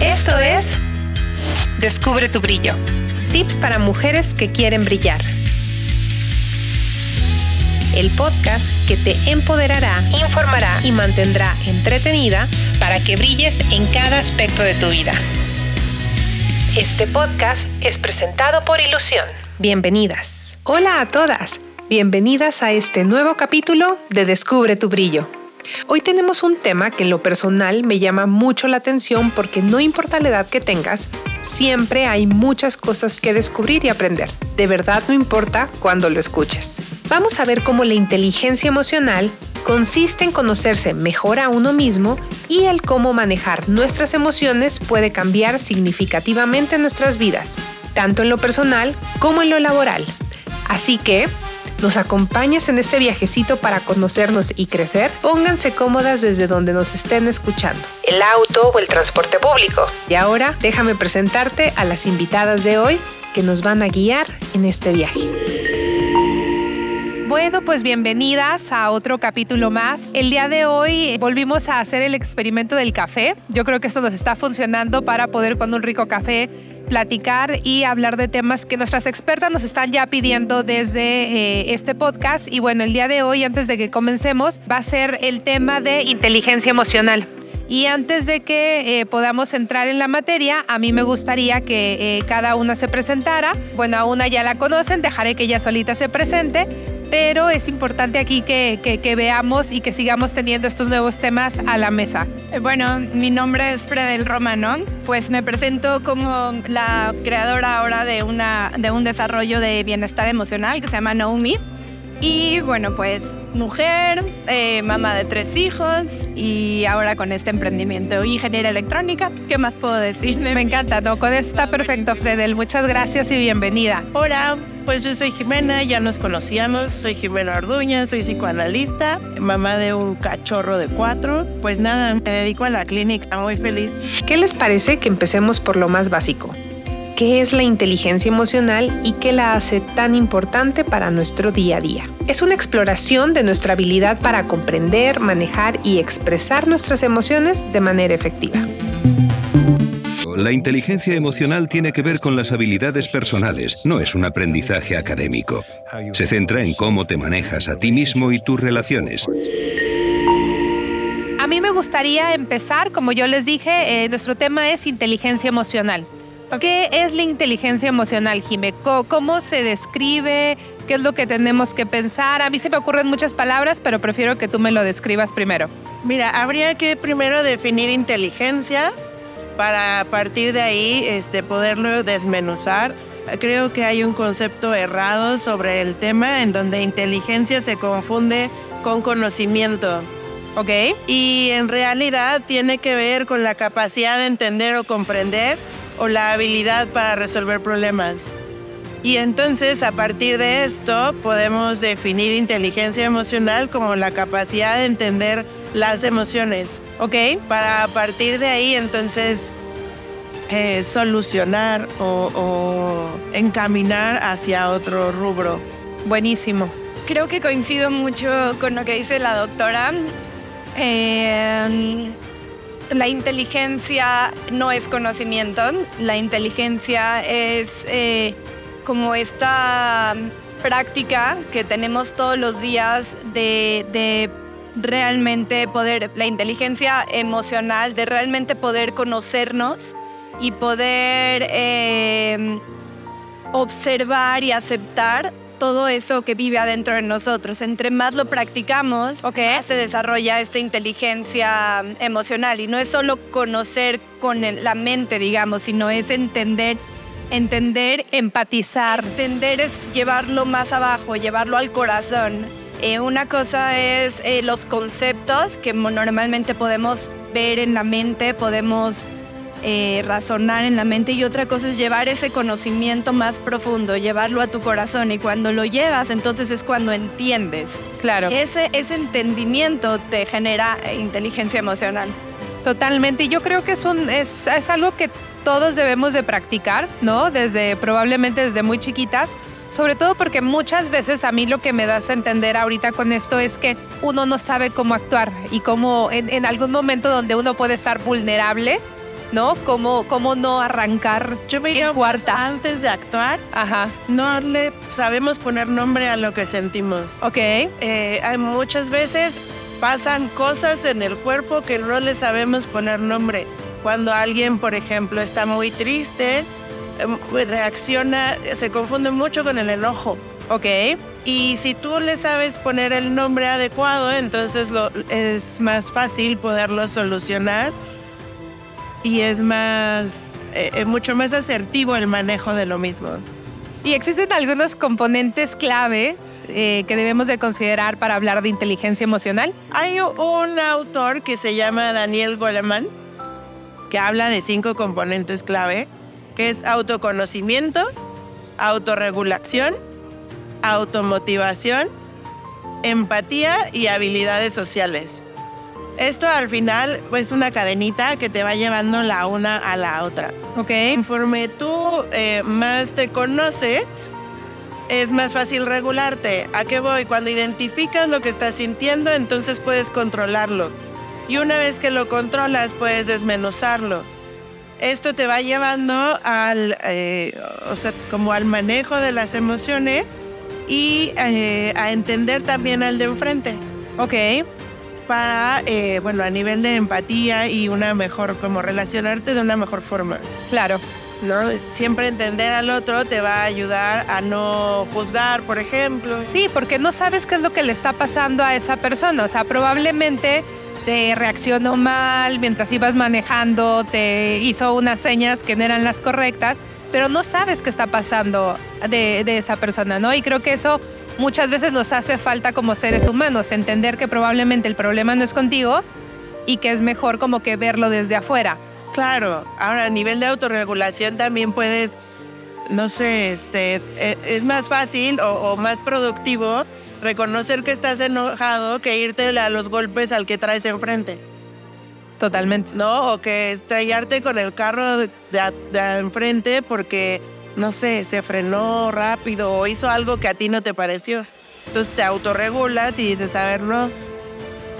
Esto es Descubre tu brillo. Tips para mujeres que quieren brillar. El podcast que te empoderará, informará y mantendrá entretenida para que brilles en cada aspecto de tu vida. Este podcast es presentado por Ilusión. Bienvenidas. Hola a todas. Bienvenidas a este nuevo capítulo de Descubre tu brillo. Hoy tenemos un tema que en lo personal me llama mucho la atención porque no importa la edad que tengas, siempre hay muchas cosas que descubrir y aprender. De verdad no importa cuando lo escuches. Vamos a ver cómo la inteligencia emocional consiste en conocerse mejor a uno mismo y el cómo manejar nuestras emociones puede cambiar significativamente nuestras vidas, tanto en lo personal como en lo laboral. Así que, ¿Nos acompañas en este viajecito para conocernos y crecer? Pónganse cómodas desde donde nos estén escuchando, el auto o el transporte público. Y ahora déjame presentarte a las invitadas de hoy que nos van a guiar en este viaje. Bueno, pues bienvenidas a otro capítulo más. El día de hoy volvimos a hacer el experimento del café. Yo creo que esto nos está funcionando para poder con un rico café platicar y hablar de temas que nuestras expertas nos están ya pidiendo desde eh, este podcast. Y bueno, el día de hoy, antes de que comencemos, va a ser el tema de inteligencia emocional. Y antes de que eh, podamos entrar en la materia, a mí me gustaría que eh, cada una se presentara. Bueno, a una ya la conocen, dejaré que ella solita se presente, pero es importante aquí que, veamos y que sigamos teniendo estos nuevos temas a la mesa. Eh, bueno, mi nombre es Fredel Romanón, pues me presento como la creadora ahora de, una, de un desarrollo de bienestar emocional que se llama Naomi. Y bueno, pues mujer, eh, mamá de tres hijos y ahora con este emprendimiento, ingeniera electrónica, ¿qué más puedo decir? Me encanta, ¿no? Con eso está perfecto, Fredel. Muchas gracias y bienvenida. Hola, pues yo soy Jimena, ya nos conocíamos, soy Jimena Orduña, soy psicoanalista, mamá de un cachorro de cuatro. Pues nada, me dedico a la clínica, muy feliz. ¿Qué les parece que empecemos por lo más básico? Qué es la inteligencia emocional y qué la hace tan importante para nuestro día a día. Es una exploración de nuestra habilidad para comprender, manejar y expresar nuestras emociones de manera efectiva. La inteligencia emocional tiene que ver con las habilidades personales, no es un aprendizaje académico. Se centra en cómo te manejas a ti mismo y tus relaciones. A mí me gustaría empezar, como yo les dije, eh, nuestro tema es inteligencia emocional. ¿Qué es la inteligencia emocional, Jime? ¿Cómo se describe? ¿Qué es lo que tenemos que pensar? A mí se me ocurren muchas palabras, pero prefiero que tú me lo describas primero. Mira, habría que primero definir inteligencia para a partir de ahí este, poderlo desmenuzar. Creo que hay un concepto errado sobre el tema en donde inteligencia se confunde con conocimiento. Ok. Y en realidad tiene que ver con la capacidad de entender o comprender o la habilidad para resolver problemas. Y entonces a partir de esto podemos definir inteligencia emocional como la capacidad de entender las emociones. Ok. Para a partir de ahí entonces eh, solucionar o, encaminar hacia otro rubro. Buenísimo. Creo que coincido mucho con lo que dice la doctora. Eh, la inteligencia no es conocimiento, la inteligencia es eh, como esta práctica que tenemos todos los días de, realmente poder, la inteligencia emocional, de realmente poder conocernos y poder eh, observar y aceptar todo eso que vive adentro de nosotros. Entre más lo practicamos, más se desarrolla esta inteligencia emocional. Y no es solo conocer con la mente, digamos, sino es entender entender, empatizar. Entender es llevarlo más abajo, llevarlo al corazón. Eh, una cosa es eh, los conceptos que normalmente podemos ver en la mente, podemos eh, razonar en la mente y otra cosa es llevar ese conocimiento más profundo, llevarlo a tu corazón y cuando lo llevas entonces es cuando entiendes. Claro. Ese, ese entendimiento te genera inteligencia emocional. Totalmente, y yo creo que es, un, es, es algo que todos debemos de practicar, ¿no? Desde probablemente desde muy chiquita sobre todo porque muchas veces a mí lo que me das a entender ahorita con esto es que uno no sabe cómo actuar y cómo en, en, algún momento donde uno puede estar vulnerable, ¿no? ¿Cómo, cómo no arrancar Yo me en cuarta? antes de actuar, Ajá, no le sabemos poner nombre a lo que sentimos. ok, Eh, hay muchas veces pasan cosas en el cuerpo que no le sabemos poner nombre. Cuando alguien, por ejemplo, está muy triste, em, reacciona, se confunde mucho con el enojo. ok, Y si tú le sabes poner el nombre adecuado, entonces lo, es más fácil poderlo solucionar y es más, eh, eh, mucho más asertivo el manejo de lo mismo. Y existen algunos componentes clave eh, que debemos de considerar para hablar de inteligencia emocional. Hay un autor que se llama Daniel Goleman que habla de cinco componentes clave, que es autoconocimiento, autorregulación, automotivación, empatía y habilidades sociales. Esto al final es una cadenita que te va llevando la una a la otra. Ok, Conforme tú eh, más te conoces, es más fácil regularte. ¿A qué voy? Cuando identificas lo que estás sintiendo, entonces puedes controlarlo. Y una vez que lo controlas, puedes desmenuzarlo. Esto te va llevando al, eh, o sea, como al manejo de las emociones y eh, a entender también al de enfrente ok, para, eh, bueno, a nivel de empatía y una mejor, como relacionarte de una mejor forma. claro. ¿no? Siempre entender al otro te va a ayudar a no juzgar, por ejemplo. Sí, porque no sabes qué es lo que le está pasando a esa persona. O sea, probablemente te reaccionó mal mientras ibas manejando, te hizo unas señas que no eran las correctas, pero no sabes qué está pasando de, de esa persona, ¿no? Y creo que eso muchas veces nos hace falta como seres humanos, entender que probablemente el problema no es contigo y que es mejor como que verlo desde afuera. Claro, ahora a nivel de autorregulación también puedes, no sé, este, e- es más fácil o, o más productivo reconocer que estás enojado que irte a los golpes al que traes enfrente, Totalmente. ¿no? O que estrellarte con el carro de, de- de enfrente porque, no sé, se frenó rápido o hizo algo que a ti no te pareció. Entonces te autorregulas y dices, a ver, no,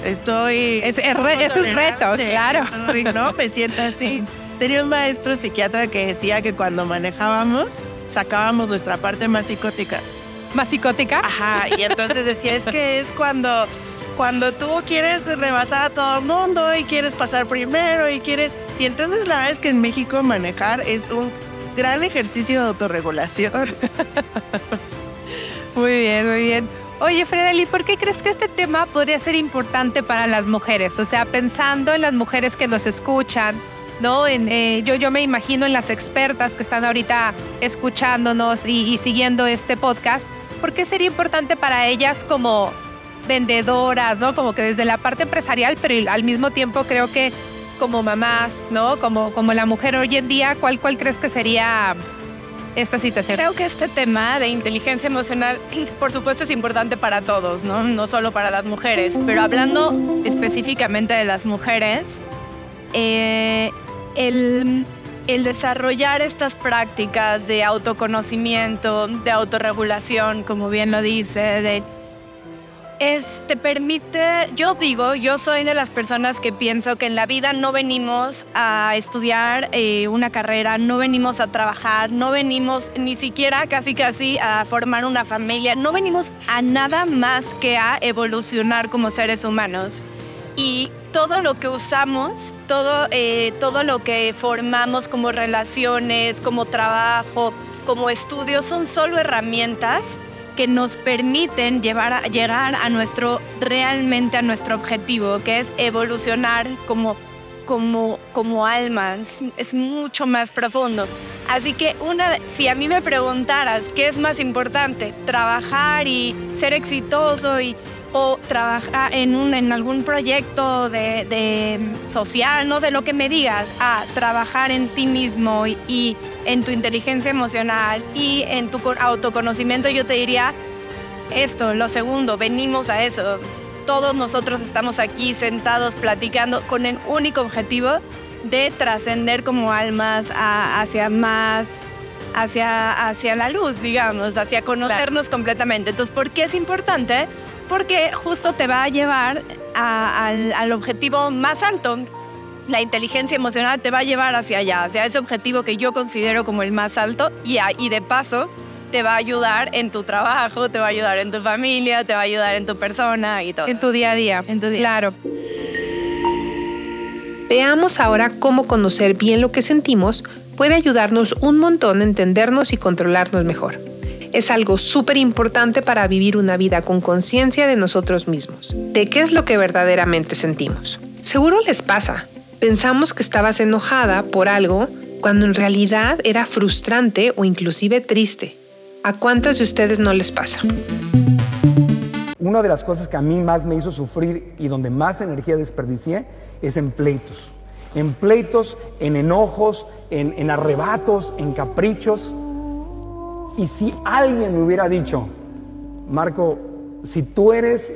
estoy... Es- es re- es un reto, claro. estoy- no, me siento así. Tenía un maestro psiquiatra que decía que cuando manejábamos, sacábamos nuestra parte más psicótica. ¿Más psicótica? Ajá, y entonces decía, es que es cuando, cuando tú quieres rebasar a todo el mundo y quieres pasar primero y quieres... Y entonces la verdad es que en México manejar es un gran ejercicio de autorregulación. Muy bien, muy bien. Oye, Fredeli, ¿por qué crees que este tema podría ser importante para las mujeres? O sea, pensando en las mujeres que nos escuchan, ¿no? En, eh, yo, yo me imagino en las expertas que están ahorita escuchándonos y, y siguiendo este podcast. ¿Por qué sería importante para ellas como vendedoras, ¿no? Como que desde la parte empresarial, pero al mismo tiempo creo que como mamás, ¿no? Como, como la mujer hoy en día, ¿cuál, cuál crees que sería esta situación? Creo que este tema de inteligencia emocional, por supuesto, es importante para todos, ¿no? No solo para las mujeres. Pero hablando específicamente de las mujeres, eh, el, el desarrollar estas prácticas de autoconocimiento, de autorregulación, como bien lo dice, de es, te permite, yo digo, yo soy de las personas que pienso que en la vida no venimos a estudiar eh, una carrera, no venimos a trabajar, no venimos ni siquiera casi casi a formar una familia, no venimos a nada más que a evolucionar como seres humanos. Y todo lo que usamos, todo, eh, todo lo que formamos como relaciones, como trabajo, como estudios, son solo herramientas que nos permiten llevar a, llegar a nuestro, realmente a nuestro objetivo, que es evolucionar como, como, como almas. Es mucho más profundo. Así que una, si a mí me preguntaras qué es más importante, trabajar y ser exitoso y, o trabajar en, un, en algún proyecto de, de social, no de lo que me digas, a trabajar en ti mismo y, y en tu inteligencia emocional y en tu co- autoconocimiento, yo te diría esto, lo segundo, venimos a eso. Todos nosotros estamos aquí sentados platicando con el único objetivo de trascender como almas a- hacia más, hacia, hacia la luz, digamos, hacia conocernos completamente. Entonces, ¿por qué es importante? Porque justo te va a llevar a- al, al objetivo más alto, la inteligencia emocional te va a llevar hacia allá, hacia ese objetivo que yo considero como el más alto y, y de paso te va a ayudar en tu trabajo, te va a ayudar en tu familia, te va a ayudar en tu persona y todo. En tu día a día. En tu día. Claro. Veamos ahora cómo conocer bien lo que sentimos puede ayudarnos un montón a entendernos y controlarnos mejor. Es algo súper importante para vivir una vida con conciencia de nosotros mismos, de qué es lo que verdaderamente sentimos. Seguro les pasa. Pensamos que estabas enojada por algo cuando en realidad era frustrante o inclusive triste. ¿A cuántas de ustedes no les pasa? Una de las cosas que a mí más me hizo sufrir y donde más energía desperdicié es en pleitos. En pleitos, en enojos, en, en arrebatos, en caprichos. Y si alguien me hubiera dicho, Marco, si tú eres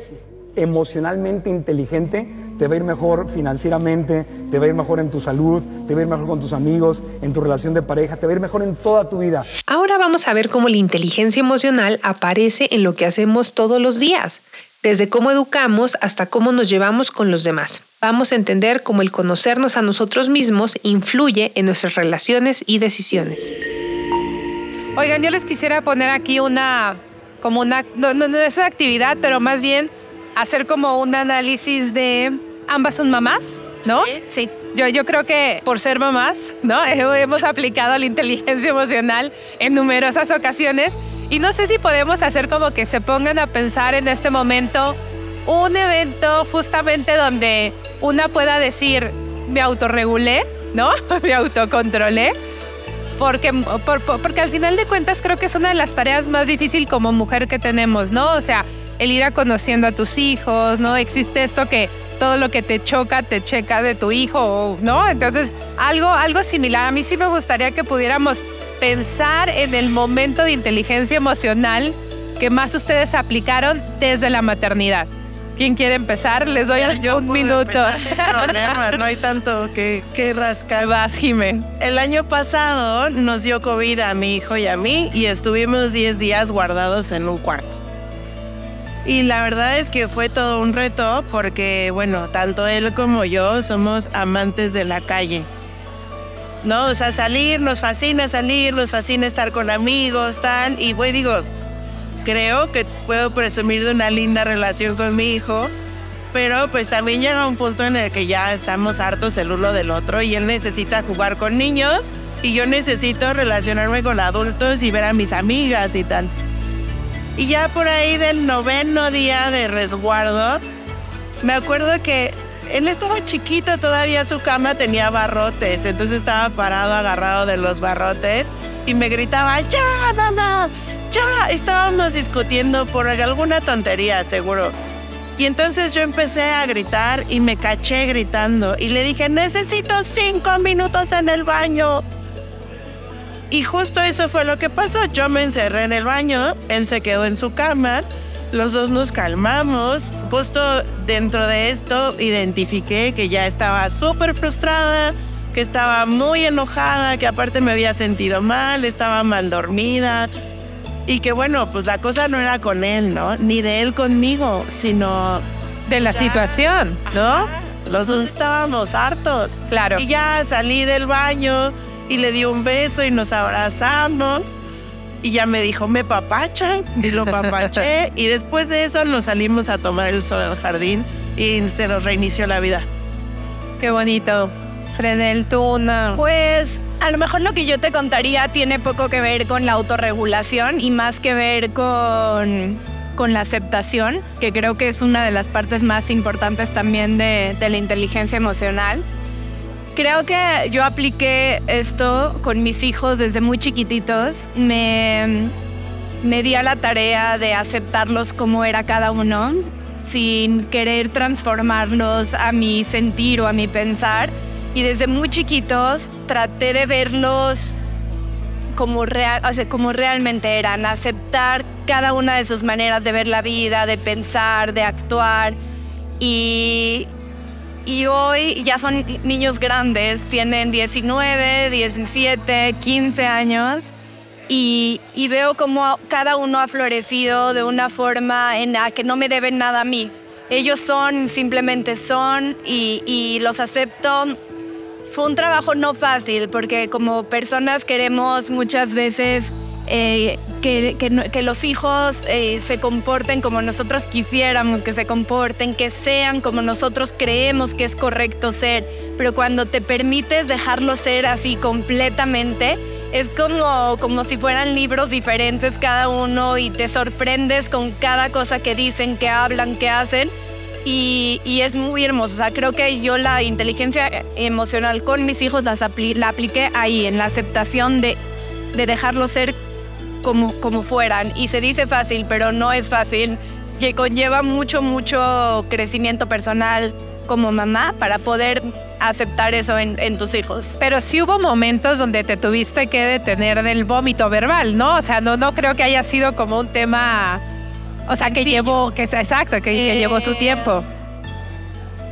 emocionalmente inteligente, te va a ir mejor financieramente, te va a ir mejor en tu salud, te va a ir mejor con tus amigos, en tu relación de pareja, te va a ir mejor en toda tu vida. Ahora vamos a ver cómo la inteligencia emocional aparece en lo que hacemos todos los días, desde cómo educamos hasta cómo nos llevamos con los demás. Vamos a entender cómo el conocernos a nosotros mismos influye en nuestras relaciones y decisiones. Oigan, yo les quisiera poner aquí una, como una, no, no, no es una actividad, pero más bien hacer como un análisis de ambas son mamás, ¿no? Sí. Yo, yo creo que por ser mamás, ¿no? Hemos aplicado la inteligencia emocional en numerosas ocasiones y no sé si podemos hacer como que se pongan a pensar en este momento un evento justamente donde una pueda decir, me autorregulé, ¿no? me autocontrolé. Porque, por, porque al final de cuentas creo que es una de las tareas más difíciles como mujer que tenemos, ¿no? O sea, el ir a conociendo a tus hijos, ¿no? Existe esto que todo lo que te choca, te checa de tu hijo, ¿no? Entonces, algo, algo similar. A mí sí me gustaría que pudiéramos pensar en el momento de inteligencia emocional que más ustedes aplicaron desde la maternidad. ¿Quién quiere empezar? Les doy Yo un minuto. problema, no hay tanto que, que rascar. Vas, Jimé. El año pasado nos dio COVID a mi hijo y a mí y estuvimos 10 días guardados en un cuarto. Y la verdad es que fue todo un reto porque, bueno, tanto él como yo somos amantes de la calle. ¿No? O sea, salir, nos fascina salir, nos fascina estar con amigos, tal. Y, güey, digo, creo que puedo presumir de una linda relación con mi hijo, pero pues también llega un punto en el que ya estamos hartos el uno del otro y él necesita jugar con niños y yo necesito relacionarme con adultos y ver a mis amigas y tal. Y ya por ahí del noveno día de resguardo, me acuerdo que él estaba chiquito, todavía su cama tenía barrotes, entonces estaba parado agarrado de los barrotes y me gritaba, ya, mamá, ya. Estábamos discutiendo por alguna tontería, seguro. Y entonces yo empecé a gritar y me caché gritando y le dije, necesito cinco minutos en el baño. Y justo eso fue lo que pasó. Yo me encerré en el baño, él se quedó en su cama, los dos nos calmamos. Justo dentro de esto identifiqué que ya estaba súper frustrada, que estaba muy enojada, que aparte me había sentido mal, estaba mal dormida. Y que bueno, pues la cosa no era con él, ¿no? Ni de él conmigo, sino... De la Ya. situación, ¿no? Ajá, Los dos estábamos hartos. Claro. Y ya salí del baño y le di un beso y nos abrazamos. Y ya me dijo, ¿me papachas? Y lo papaché. y después de eso nos salimos a tomar el sol al jardín y se nos reinició la vida. Qué bonito. Fredel, tú una... Pues a lo mejor lo que yo te contaría tiene poco que ver con la autorregulación y más que ver con, con la aceptación, que creo que es una de las partes más importantes también de, la inteligencia emocional. Creo que yo apliqué esto con mis hijos desde muy chiquititos. Me, me di a la tarea de aceptarlos como era cada uno, sin querer transformarlos a mi sentir o a mi pensar. Y desde muy chiquitos traté de verlos como, real, o sea, como realmente eran, aceptar cada una de sus maneras de ver la vida, de pensar, de actuar. Y, y hoy ya son niños grandes, tienen 19, 17, 15 años. Y, y veo como cada uno ha florecido de una forma en la que no me deben nada a mí. Ellos son, simplemente son, y, y los acepto fue un trabajo no fácil porque como personas queremos muchas veces eh, que, que, los hijos eh, se comporten como nosotros quisiéramos que se comporten, que sean como nosotros creemos que es correcto ser, pero cuando te permites dejarlo ser así completamente, es como, como si fueran libros diferentes cada uno y te sorprendes con cada cosa que dicen, que hablan, que hacen. Y, y, es muy hermoso. O sea, creo que yo la inteligencia emocional con mis hijos las la apliqué ahí, en la aceptación de, de dejarlo ser como, como fueran. Y se dice fácil, pero no es fácil, que conlleva mucho, mucho crecimiento personal como mamá para poder aceptar eso en, en, tus hijos. Pero sí hubo momentos donde te tuviste que detener del vómito verbal, ¿no? O sea, no, no creo que haya sido como un tema, o sea, que llevó, que es exacto, que, que llevó su eh, tiempo.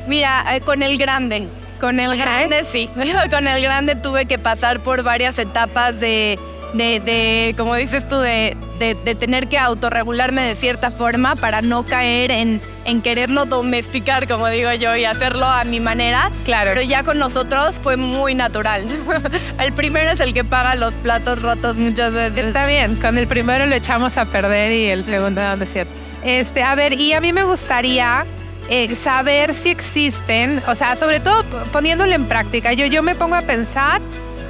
Mira, eh, con el grande, con el grande sí, con el grande tuve que pasar por varias etapas de de, de como dices tú, de, de, tener que autorregularme de cierta forma para no caer en, en quererlo domesticar, como digo yo, y hacerlo a mi manera. Claro. Pero ya con nosotros fue muy natural. el primero es el que paga los platos rotos muchas veces. Está bien, con el primero lo echamos a perder y el segundo no es cierto. Este, a ver, y a mí me gustaría eh, saber si existen, o sea, sobre todo poniéndolo en práctica. Yo, yo me pongo a pensar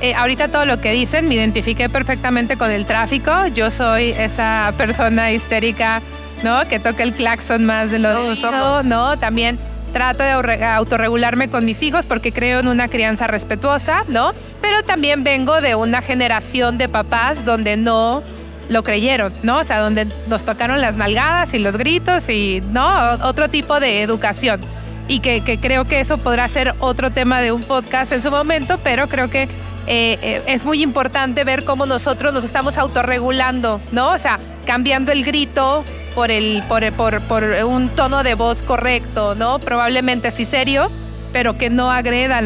eh, ahorita todo lo que dicen, me identifiqué perfectamente con el tráfico. Yo soy esa persona histérica, ¿no? Que toca el claxon más de lo debido, ¿no? También trato de autorregularme con mis hijos porque creo en una crianza respetuosa, ¿no? Pero también vengo de una generación de papás donde no lo creyeron, ¿no? O sea, donde nos tocaron las nalgadas y los gritos y, ¿no? Otro tipo de educación. Y que, que creo que eso podrá ser otro tema de un podcast en su momento, pero creo que eh, eh, es muy importante ver cómo nosotros nos estamos autorregulando, ¿no? O sea, cambiando el grito por, el, por, por, por un tono de voz correcto, ¿no? Probablemente así serio, pero que no agreda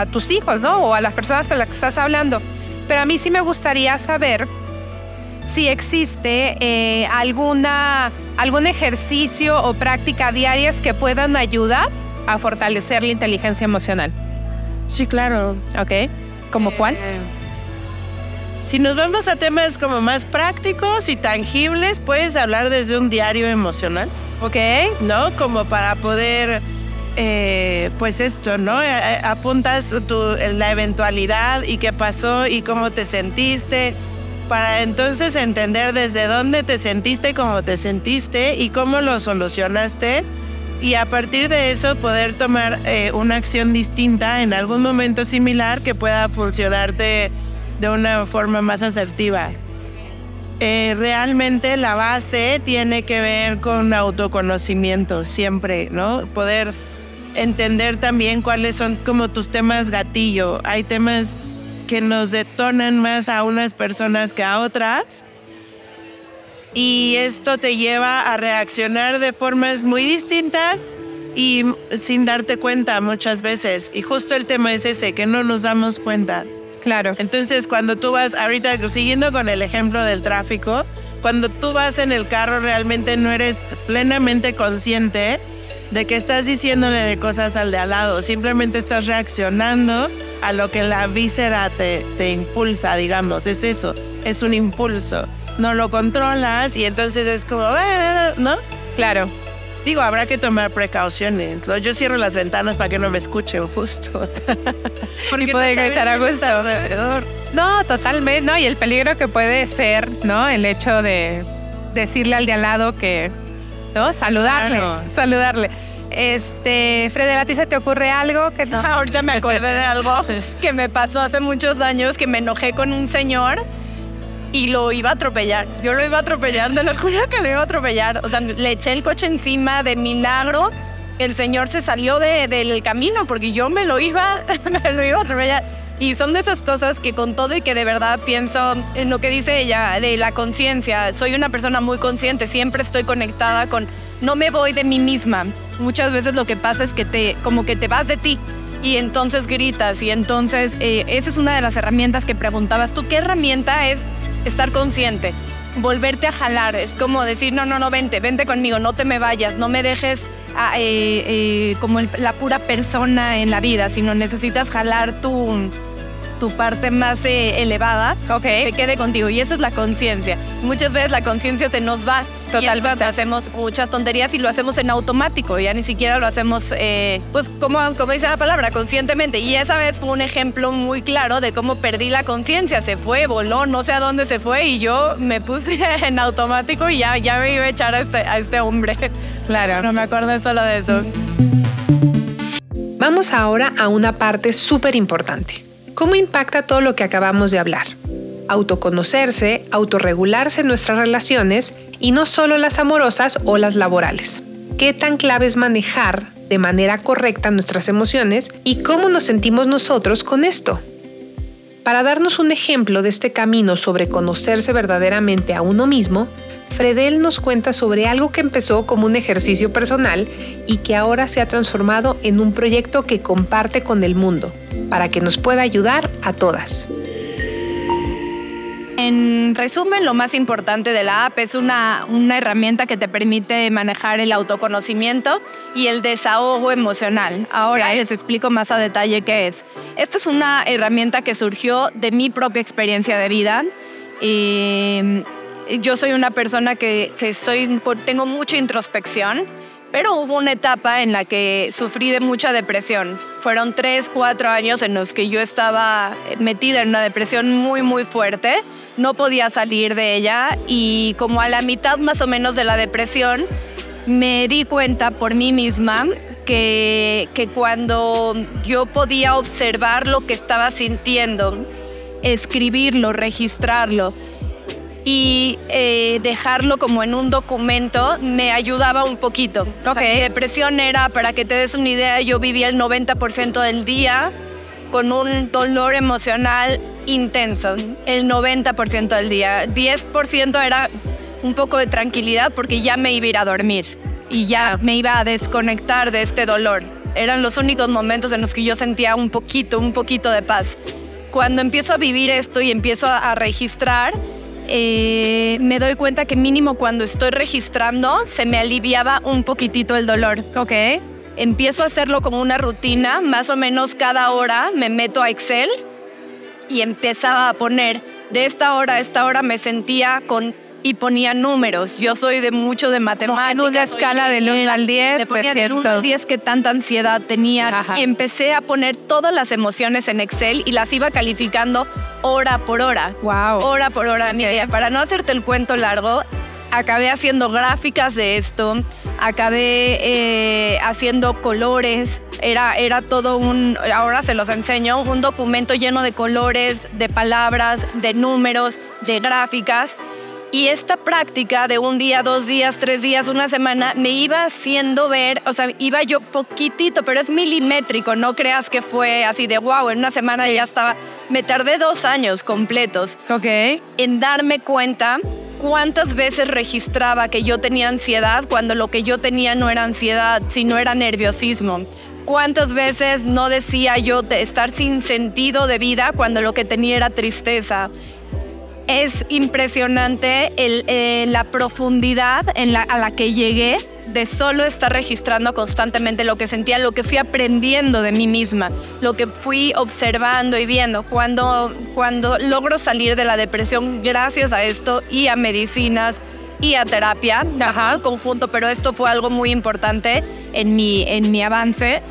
a, tus hijos, ¿no? O a las personas con las que estás hablando. Pero a mí sí me gustaría saber si existe eh, alguna, algún ejercicio o práctica diarias que puedan ayudar a fortalecer la inteligencia emocional. Sí, claro. Ok. ¿Como cuál? Eh, si nos vamos a temas como más prácticos y tangibles, puedes hablar desde un diario emocional. Ok. ¿No? Como para poder, eh, pues esto, ¿no? Eh, apuntas tu, la eventualidad y qué pasó y cómo te sentiste, para entonces entender desde dónde te sentiste, cómo te sentiste y cómo lo solucionaste y a partir de eso poder tomar eh, una acción distinta en algún momento similar que pueda funcionarte de una forma más asertiva. Eh, realmente la base tiene que ver con autoconocimiento siempre, ¿no? Poder entender también cuáles son como tus temas gatillo. Hay temas que nos detonan más a unas personas que a otras y esto te lleva a reaccionar de formas muy distintas y sin darte cuenta muchas veces. Y justo el tema es ese, que no nos damos cuenta. Claro. Entonces, cuando tú vas, ahorita siguiendo con el ejemplo del tráfico, cuando tú vas en el carro realmente no eres plenamente consciente de que estás diciéndole de cosas al de al lado, simplemente estás reaccionando a lo que la víscera te, te impulsa, digamos, es eso, es un impulso no lo controlas y entonces es como, ¿no? Claro. Digo, habrá que tomar precauciones. Yo cierro las ventanas para que no me escuchen justo. Porque y puede gritar a gusto. Alrededor. No, totalmente, ¿no? Y el peligro que puede ser, ¿no? El hecho de decirle al de al lado que, ¿no? Saludarle, saludarle. Este, Fred, ¿a ti se te ocurre algo que no? Ahorita me acordé de algo que me pasó hace muchos años, que me enojé con un señor y lo iba a atropellar. Yo lo iba a atropellar, de locura que lo iba a atropellar. O sea, le eché el coche encima de milagro. El señor se salió de, del camino porque yo me lo iba, me lo iba a atropellar. Y son de esas cosas que con todo y que de verdad pienso en lo que dice ella, de la conciencia. Soy una persona muy consciente, siempre estoy conectada con, no me voy de mí misma. Muchas veces lo que pasa es que te, como que te vas de ti y entonces gritas y entonces eh, esa es una de las herramientas que preguntabas tú, ¿qué herramienta es estar consciente, volverte a jalar. Es como decir, no, no, no, vente, vente conmigo, no te me vayas, no me dejes eh, eh, como la pura persona en la vida, sino necesitas jalar tu, tu parte más eh, elevada okay. que quede contigo. Y eso es la conciencia. Muchas veces la conciencia se nos va. Totalmente. hacemos muchas tonterías y lo hacemos en automático. Ya ni siquiera lo hacemos, eh, pues, como, como dice la palabra, conscientemente. Y esa vez fue un ejemplo muy claro de cómo perdí la conciencia. Se fue, voló, no sé a dónde se fue y yo me puse en automático y ya, ya me iba a echar a este, a este hombre. Claro. No me acuerdo solo de eso. Vamos ahora a una parte súper importante ¿Cómo impacta todo lo que acabamos de hablar? Autoconocerse, autorregularse nuestras relaciones y no solo las amorosas o las laborales. ¿Qué tan clave es manejar de manera correcta nuestras emociones y cómo nos sentimos nosotros con esto? Para darnos un ejemplo de este camino sobre conocerse verdaderamente a uno mismo, Fredel nos cuenta sobre algo que empezó como un ejercicio personal y que ahora se ha transformado en un proyecto que comparte con el mundo, para que nos pueda ayudar a todas. En resumen, lo más importante de la app es una, una, herramienta que te permite manejar el autoconocimiento y el desahogo emocional. Ahora les explico más a detalle qué es. Esta es una herramienta que surgió de mi propia experiencia de vida. Y yo soy una persona que, que soy, tengo mucha introspección pero hubo una etapa en la que sufrí de mucha depresión. Fueron tres, cuatro años en los que yo estaba metida en una depresión muy, muy fuerte. No podía salir de ella y como a la mitad más o menos de la depresión, me di cuenta por mí misma que, que cuando yo podía observar lo que estaba sintiendo, escribirlo, registrarlo, y eh, dejarlo como en un documento me ayudaba un poquito. Okay. depresión era, para que te des una idea, yo vivía el 90% del día con un dolor emocional intenso, el 90% del día. 10% era un poco de tranquilidad porque ya me iba a ir a dormir y ya me iba a desconectar de este dolor. Eran los únicos momentos en los que yo sentía un poquito, un poquito de paz. Cuando empiezo a vivir esto y empiezo a registrar, eh, me doy cuenta que mínimo cuando estoy registrando se me aliviaba un poquitito el dolor. Ok. Empiezo a hacerlo como una rutina, más o menos cada hora me meto a Excel y empezaba a poner de esta hora a esta hora me sentía con y ponía números. Yo soy de mucho de matemáticas. En una escala del 1 al 10, le ponía del 1 al 10 que tanta ansiedad tenía. Y empecé a poner todas las emociones en Excel y las iba calificando hora por hora. Wow. Hora por hora. Mira, para no hacerte el cuento largo, acabé haciendo gráficas de esto, acabé eh, haciendo colores, era, era todo un, ahora se los enseño, un documento lleno de colores, de palabras, de números, de gráficas. Y esta práctica de un día, dos días, tres días, una semana, me iba haciendo ver, o sea, iba yo poquitito, pero es milimétrico, no creas que fue así de wow, en una semana ya estaba. Me tardé dos años completos Ok. en darme cuenta cuántas veces registraba que yo tenía ansiedad cuando lo que yo tenía no era ansiedad, sino era nerviosismo. Cuántas veces no decía yo de estar sin sentido de vida cuando lo que tenía era tristeza es impresionante eh, la profundidad en la, a la que llegué de solo estar registrando constantemente lo que sentía, lo que fui aprendiendo de mí misma, lo que fui observando y viendo. Cuando, cuando logro salir de la depresión gracias a esto y a medicinas y a terapia, Ajá. conjunto, pero esto fue algo muy importante en mi, en mi avance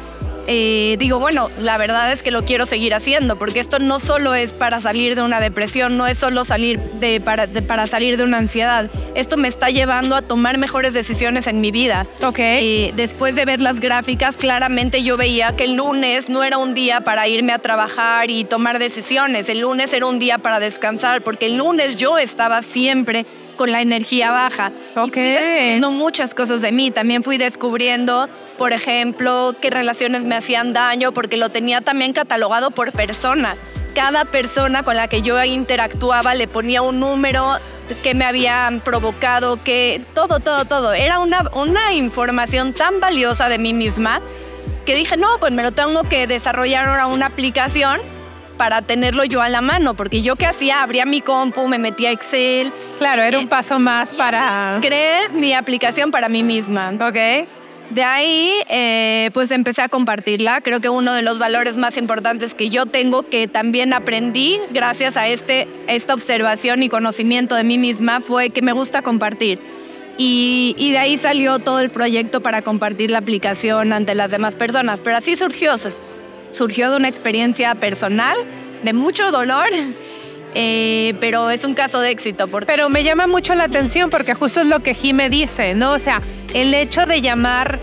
eh, digo, bueno, la verdad es que lo quiero seguir haciendo, porque esto no solo es para salir de una depresión, no es solo salir de, para, para salir de una ansiedad. Esto me está llevando a tomar mejores decisiones en mi vida. Ok. Eh, después de ver las gráficas, claramente yo veía que el lunes no era un día para irme a trabajar y tomar decisiones. El lunes era un día para descansar, porque el lunes yo estaba siempre con la energía baja. Ok. Y fui descubriendo muchas cosas de mí. También fui descubriendo, por ejemplo, qué relaciones me hacían daño, porque lo tenía también catalogado por persona. Cada persona con la que yo interactuaba le ponía un número que me habían provocado, que todo, todo, todo. Era una, una información tan valiosa de mí misma que dije, no, pues me lo tengo que desarrollar ahora una aplicación para tenerlo yo a la mano, porque yo qué hacía, abría mi compu, me metía a Excel. Claro, era un paso más para... Creé mi aplicación para mí misma. Ok. De ahí, eh, pues empecé a compartirla. Creo que uno de los valores más importantes que yo tengo, que también aprendí gracias a este, esta observación y conocimiento de mí misma, fue que me gusta compartir. Y, y, de ahí salió todo el proyecto para compartir la aplicación ante las demás personas. Pero así surgió, surgió de una experiencia personal, de mucho dolor, eh, pero es un caso de éxito. Pero me llama mucho la atención porque justo es lo que Jime dice, ¿no? O sea, el hecho de llamar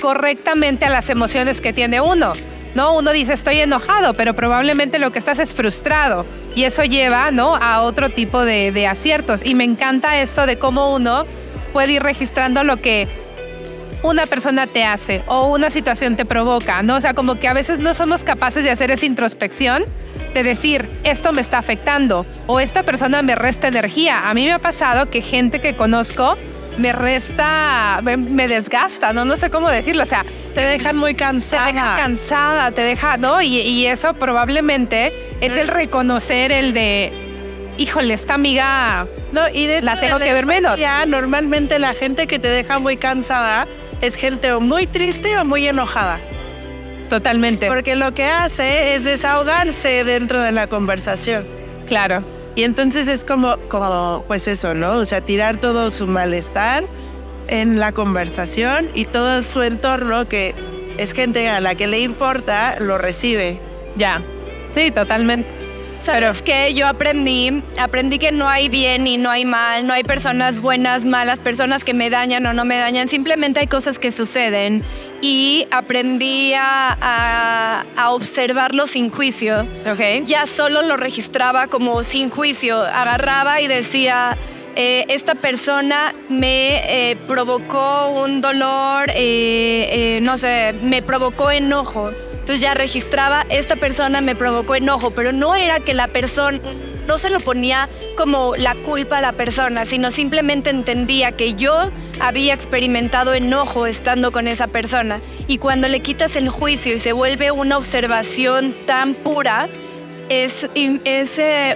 correctamente a las emociones que tiene uno. ¿no? Uno dice estoy enojado, pero probablemente lo que estás es frustrado. Y eso lleva, ¿no? A otro tipo de, de aciertos. Y me encanta esto de cómo uno puede ir registrando lo que una persona te hace o una situación te provoca, ¿no? O sea, como que a veces no somos capaces de hacer esa introspección, de decir, esto me está afectando o esta persona me resta energía. A mí me ha pasado que gente que conozco me resta, me, desgasta, ¿no? No sé cómo decirlo, o sea... Te dejan muy cansada. Te deja cansada, te deja, ¿no? Y, y eso probablemente es el reconocer el de híjole, esta amiga no, y de la tengo que ver menos. Ya, normalmente la gente que te deja muy cansada es gente o muy triste o muy enojada. Totalmente. Porque lo que hace es desahogarse dentro de la conversación. Claro. Y entonces es como, como, pues eso, ¿no? O sea, tirar todo su malestar en la conversación y todo su entorno, que es gente a la que le importa, lo recibe. Ya. Sí, totalmente. ¿Sabes que Yo aprendí, aprendí que no hay bien y no hay mal, no hay personas buenas, malas, personas que me dañan o no me dañan, simplemente hay cosas que suceden y aprendí a, a, observarlo sin juicio. Okay. Ya solo lo registraba como sin juicio, agarraba y decía... Eh, esta persona me eh, provocó un dolor, eh, no sé, me provocó enojo entonces ya registraba, esta persona me provocó enojo, pero no era que la persona, no se lo ponía como la culpa a la persona, sino simplemente entendía que yo había experimentado enojo estando con esa persona. Y cuando le quitas el juicio y se vuelve una observación tan pura, es,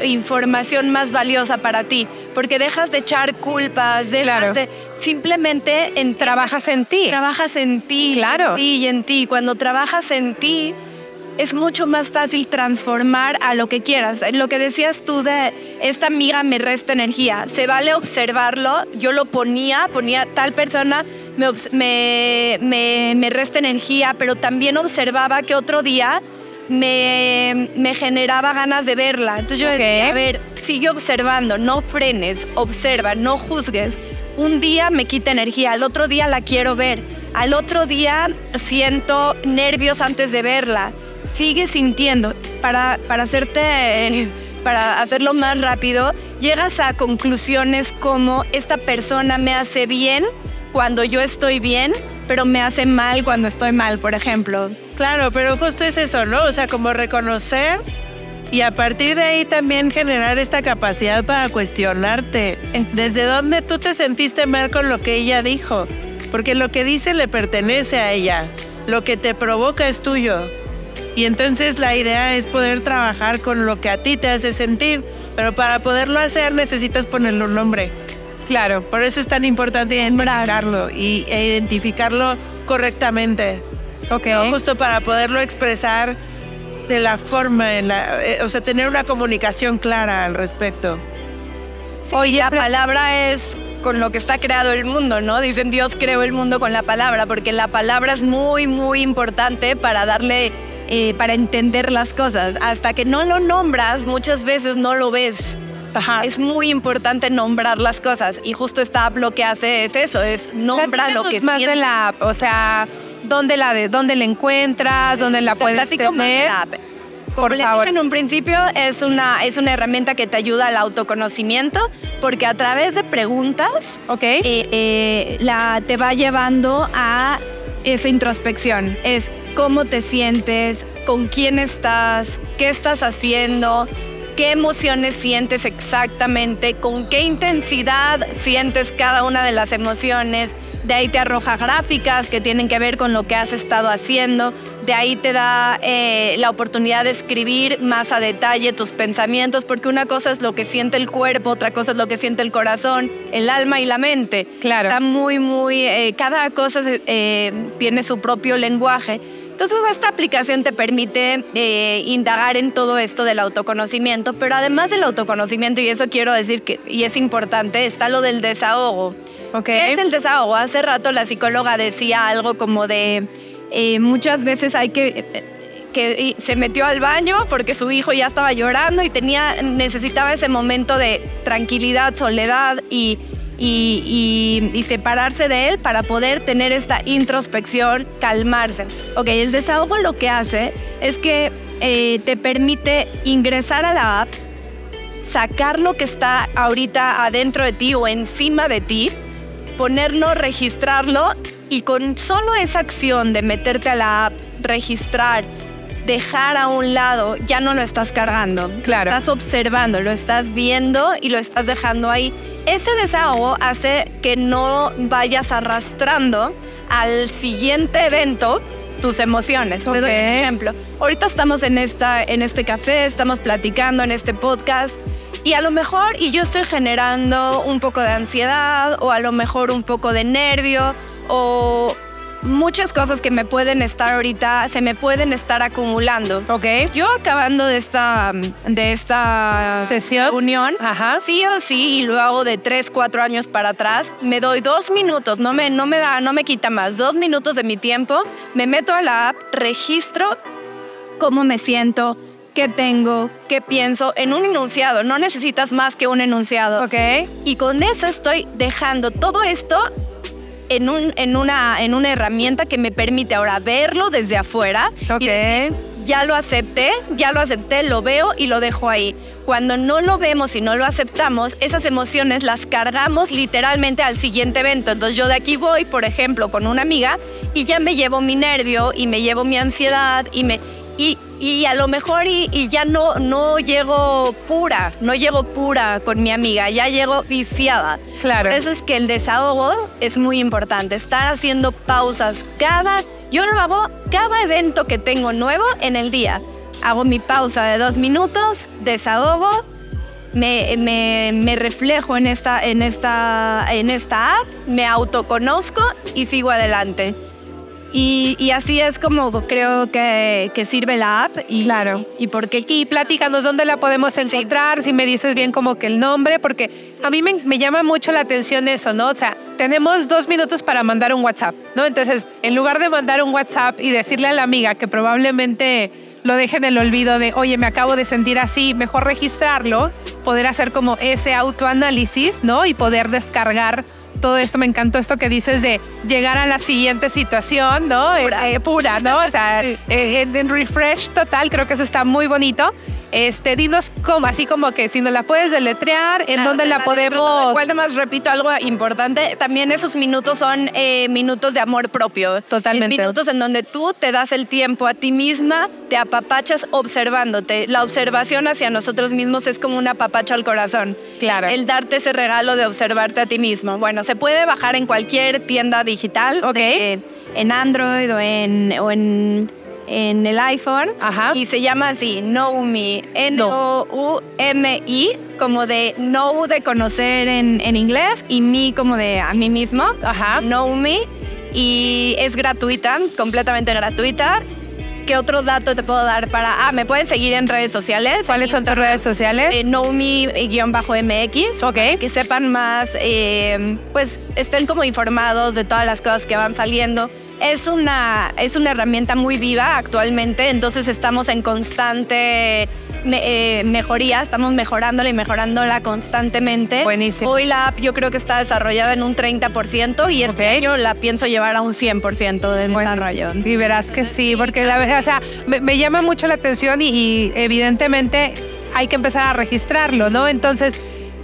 información más valiosa para ti, porque dejas de echar culpas, dejas de simplemente en, trabajas en ti. Trabajas en ti, claro. En ti y en ti. Cuando trabajas en ti, es mucho más fácil transformar a lo que quieras. Lo que decías tú de esta amiga me resta energía, se vale observarlo. Yo lo ponía, ponía tal persona me, me, me resta energía, pero también observaba que otro día me, me, generaba ganas de verla. Entonces yo decía, a ver, sigue observando, no frenes, observa, no juzgues. Un día me quita energía, al otro día la quiero ver, al otro día siento nervios antes de verla. Sigue sintiendo. Para, para hacerte, para hacerlo más rápido, llegas a conclusiones como esta persona me hace bien cuando yo estoy bien, pero me hace mal cuando estoy mal, por ejemplo. Claro, pero justo es eso, ¿no? O sea, como reconocer y a partir de ahí también generar esta capacidad para cuestionarte. ¿Desde dónde tú te sentiste mal con lo que ella dijo? Porque lo que dice le pertenece a ella. Lo que te provoca es tuyo. Y entonces la idea es poder trabajar con lo que a ti te hace sentir. Pero para poderlo hacer necesitas ponerle un nombre. Claro. Por eso es tan importante identificarlo y, e identificarlo correctamente. Ok. Justo para poderlo expresar de la forma, en la, eh, o sea, tener una comunicación clara al respecto. Oye, la palabra es con lo que está creado el mundo, ¿no? Dicen Dios creó el mundo con la palabra, porque la palabra es muy, muy importante para darle, eh, para entender las cosas. Hasta que no lo nombras, muchas veces no lo ves. Es muy importante nombrar las cosas y justo esta app lo que hace es eso, es nombrar lo que más de la app, o sea, dónde la de, dónde la encuentras, dónde la puedes tener. Por favor. en un principio, es una, es una herramienta que te ayuda al autoconocimiento, porque a través de preguntas okay. Eh, eh, la, te va llevando a esa introspección. Es cómo te sientes, con quién estás, qué estás haciendo, qué emociones sientes exactamente, con qué intensidad sientes cada una de las emociones. De ahí te arroja gráficas que tienen que ver con lo que has estado haciendo. de ahí te da eh, la oportunidad de escribir más a detalle tus pensamientos, porque una cosa es lo que siente el cuerpo, otra cosa es lo que siente el corazón, el alma y la mente. Claro. Está muy, muy, eh, cada cosa eh, tiene su propio lenguaje. Entonces esta aplicación te permite indagar en todo esto del autoconocimiento, pero además del autoconocimiento, y eso quiero decir que, y es importante, está lo del desahogo. Okay. ¿Qué es el desahogo? Hace rato la psicóloga decía algo como de eh, muchas veces hay que que se metió al baño porque su hijo ya estaba llorando y tenía necesitaba ese momento de tranquilidad, soledad y, y, separarse de él para poder tener esta introspección, calmarse. Ok, el desahogo lo que hace es que eh, te permite ingresar a la app, sacar lo que está ahorita adentro de ti o encima de ti, ponerlo, registrarlo y con solo esa acción de meterte a la app, registrar, dejar a un lado, ya no lo estás cargando. Claro. Estás observando, lo estás viendo y lo estás dejando ahí. Ese desahogo hace que no vayas arrastrando al siguiente evento tus emociones. Te doy un ejemplo. Ahorita estamos en, esta, en este café, estamos platicando en este podcast. Y a lo mejor, y yo estoy generando un poco de ansiedad o a lo mejor un poco de nervio o muchas cosas que me pueden estar ahorita, se me pueden estar acumulando. Ok. Yo acabando de esta, de esta sesión, unión, Ajá. sí o sí, y lo hago de tres, cuatro años para atrás, me doy dos minutos, no me, no me da, no me quita más, dos minutos de mi tiempo, me meto a la app, registro cómo me siento, qué tengo, qué pienso en un enunciado. No necesitas más que un enunciado. Ok. Y con eso estoy dejando todo esto en, un, en, una, en una herramienta que me permite ahora verlo desde afuera. Ok. ya lo acepté, ya lo acepté, lo veo y lo dejo ahí. Cuando no lo vemos y no lo aceptamos, esas emociones las cargamos literalmente al siguiente evento. Entonces yo de aquí voy, por ejemplo, con una amiga y ya me llevo mi nervio y me llevo mi ansiedad y me... Y, y a lo mejor y, ya no, no llego pura, no llego pura con mi amiga, ya llego viciada. Claro. Por eso es que el desahogo es muy importante, estar haciendo pausas cada, yo lo hago cada evento que tengo nuevo en el día. Hago mi pausa de dos minutos, desahogo, me, me, me, reflejo en esta, en, esta, en esta app, me autoconozco y sigo adelante. Y, así es como creo que, que sirve la app. Y, claro. Y, por qué. Y platícanos dónde la podemos encontrar, si me dices bien como que el nombre, porque a mí me, me, llama mucho la atención eso, ¿no? O sea, tenemos dos minutos para mandar un WhatsApp, ¿no? Entonces, en lugar de mandar un WhatsApp y decirle a la amiga que probablemente lo deje en el olvido de, oye, me acabo de sentir así, mejor registrarlo, poder hacer como ese autoanálisis, ¿no? Y poder descargar todo esto, me encantó esto que dices de llegar a la siguiente situación, ¿no? Pura, eh, pura ¿no? O sea, eh, en refresh total, creo que eso está muy bonito. Este, dinos cómo, así como que si nos la puedes deletrear, en dónde la, podemos. Bueno, más repito algo importante. También esos minutos son eh, minutos de amor propio. Totalmente. Minutos en donde tú te das el tiempo a ti misma, te apapachas observándote. La observación hacia nosotros mismos es como un apapacho al corazón. Claro. El darte ese regalo de observarte a ti mismo. Bueno, se puede bajar en cualquier tienda digital. Ok. en Android o en, o en en el iPhone Ajá. y se llama así, Know Me, N-O-U-M-I, como de know de conocer en, en, inglés y me como de a mí mismo, Ajá. Know Me, y es gratuita, completamente gratuita. ¿Qué otro dato te puedo dar para...? Ah, me pueden seguir en redes sociales. ¿Cuáles son tus redes sociales? Eh, knowme-mx. Ok. Que sepan más, eh, pues estén como informados de todas las cosas que van saliendo es una, es una herramienta muy viva actualmente, entonces estamos en constante eh, mejoría, estamos mejorándola y mejorándola constantemente. Buenísimo. Hoy la app yo creo que está desarrollada en un 30% y este año la pienso llevar a un 100% de desarrollo. Y verás que sí, porque la verdad, o sea, me, llama mucho la atención y, y evidentemente hay que empezar a registrarlo, ¿no? Entonces,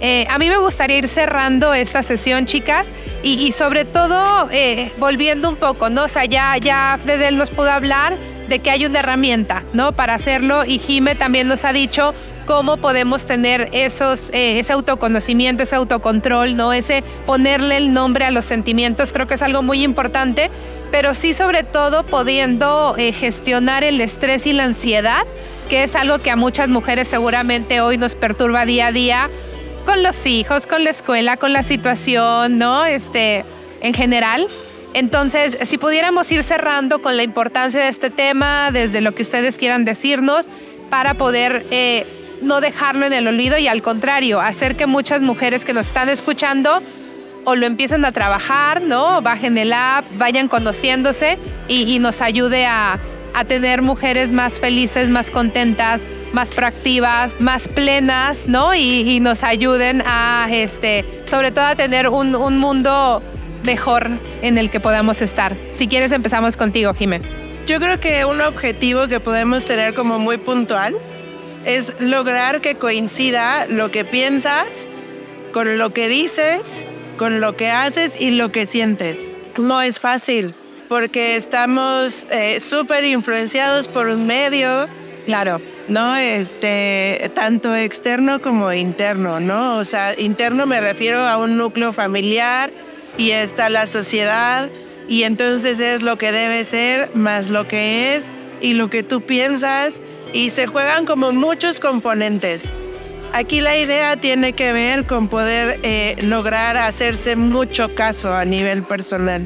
eh, a mí me gustaría ir cerrando esta sesión, chicas, y, sobre todo eh, volviendo un poco, ¿no? O sea, ya, ya Fredel nos pudo hablar de que hay una herramienta, ¿no? Para hacerlo y Jime también nos ha dicho cómo podemos tener esos, eh, ese autoconocimiento, ese autocontrol, ¿no? Ese ponerle el nombre a los sentimientos, creo que es algo muy importante. pero sí sobre todo pudiendo gestionar el estrés y la ansiedad, que es algo que a muchas mujeres seguramente hoy nos perturba día a día con los hijos, con la escuela, con la situación, ¿no? Este, en general. Entonces, si pudiéramos ir cerrando con la importancia de este tema, desde lo que ustedes quieran decirnos, para poder eh, no dejarlo en el olvido y al contrario, hacer que muchas mujeres que nos están escuchando o lo empiecen a trabajar, ¿no? Bajen el app, vayan conociéndose y, nos ayude a, tener mujeres más felices, más contentas, más proactivas, más plenas, ¿no? Y, nos ayuden a, este, sobre todo a tener un, un, mundo mejor en el que podamos estar. Si quieres empezamos contigo, Jimé. Yo creo que un objetivo que podemos tener como muy puntual es lograr que coincida lo que piensas con lo que dices, con lo que haces y lo que sientes. No es fácil porque estamos eh, súper influenciados por un medio. Claro. ¿No? Este, tanto externo como interno, ¿no? O sea, interno me refiero a un núcleo familiar y está la sociedad y entonces es lo que debe ser más lo que es y lo que tú piensas y se juegan como muchos componentes. Aquí la idea tiene que ver con poder eh, lograr hacerse mucho caso a nivel personal.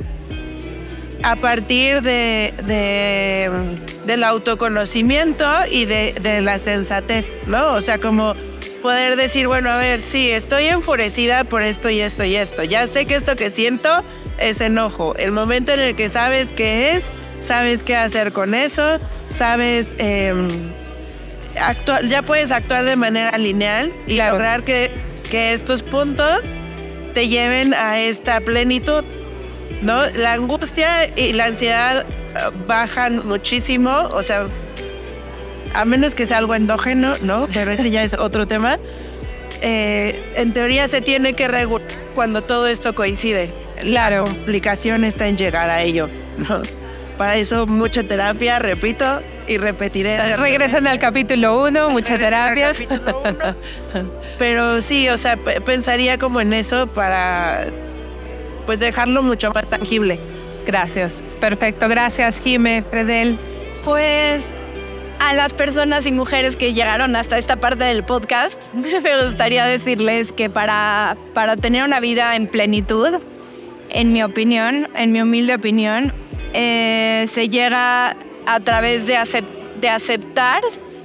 A partir de, del autoconocimiento y de, de, la sensatez, ¿no? O sea, como poder decir, bueno, a ver, sí, estoy enfurecida por esto y esto y esto. Ya sé que esto que siento es enojo. El momento en el que sabes qué es, sabes qué hacer con eso, sabes, em, ya puedes actuar de manera lineal y lograr que, que estos puntos te lleven a esta plenitud. ¿No? La angustia y la ansiedad eh, bajan muchísimo, o sea, a menos que sea algo endógeno, ¿no? Pero ese ya es otro tema. Eh, en teoría se tiene que regular cuando todo esto coincide. La complicación está en llegar a ello. Para eso mucha terapia, repito y repetiré. Regresan al capítulo 1, mucha terapia. Pero sí, o sea, pensaría como en eso para pues dejarlo mucho más tangible. Gracias. Perfecto. Gracias, Jime, Fredel. Pues a las personas y mujeres que llegaron hasta esta parte del podcast, me gustaría decirles que para, para tener una vida en plenitud, en mi opinión, en mi humilde opinión, eh, se llega a través de, de, aceptar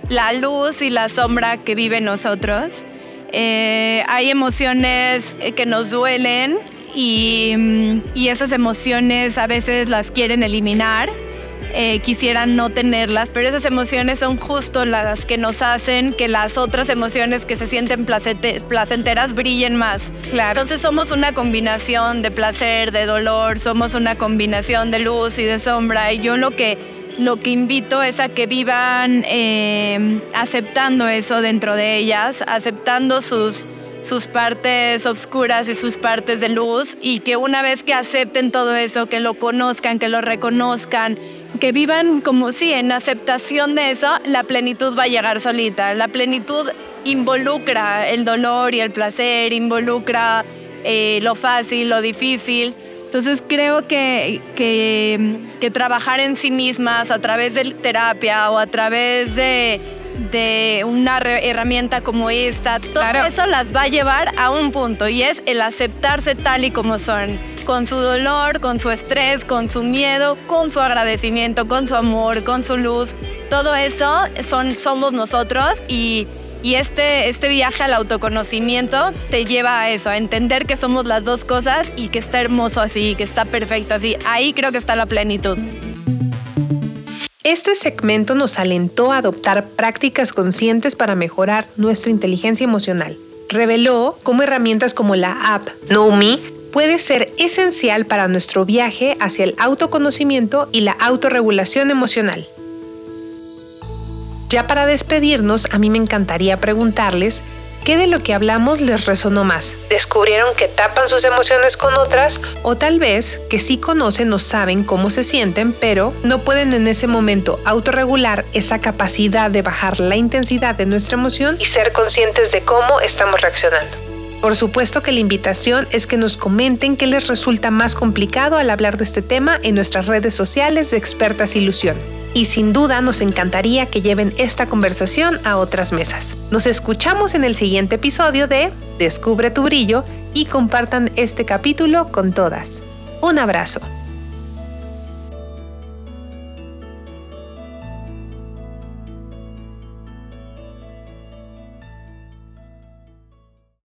la luz y la sombra que vive en nosotros. Eh, hay emociones que nos duelen y, mm, y esas emociones a veces las quieren eliminar eh, quisieran no tenerlas, pero esas emociones son justo las que nos hacen que las otras emociones que se sienten placenteras brillen más. Entonces somos una combinación de placer, de dolor, somos una combinación de luz y de sombra y yo lo que lo que invito es a que vivan eh, aceptando eso dentro de ellas, aceptando sus, sus partes oscuras y sus partes de luz y que una vez que acepten todo eso, que lo conozcan, que lo reconozcan, que vivan como si en aceptación de eso, la plenitud va a llegar solita. La plenitud involucra el dolor y el placer, involucra eh, lo fácil, lo difícil. Entonces creo que, que, trabajar en sí mismas a través de terapia o a través de, de una herramienta como esta, todo eso las va a llevar a un punto y es el aceptarse tal y como son, con su dolor, con su estrés, con su miedo, con su agradecimiento, con su amor, con su luz. Todo eso son, somos nosotros y y este, este viaje al autoconocimiento te lleva a eso, a entender que somos las dos cosas y que está hermoso así, que está perfecto así. Ahí creo que está la plenitud. Este segmento nos alentó a adoptar prácticas conscientes para mejorar nuestra inteligencia emocional. Reveló cómo herramientas como la app Know puede ser esencial para nuestro viaje hacia el autoconocimiento y la autorregulación emocional. Ya para despedirnos, a mí me encantaría preguntarles qué de lo que hablamos les resonó más. ¿Descubrieron que tapan sus emociones con otras? O tal vez que sí conocen o saben cómo se sienten, pero no pueden en ese momento autorregular esa capacidad de bajar la intensidad de nuestra emoción y ser conscientes de cómo estamos reaccionando. Por supuesto que la invitación es que nos comenten qué les resulta más complicado al hablar de este tema en nuestras redes sociales de Expertas Ilusión. Y sin duda nos encantaría que lleven esta conversación a otras mesas. Nos escuchamos en el siguiente episodio de Descubre tu brillo y compartan este capítulo con todas. Un abrazo.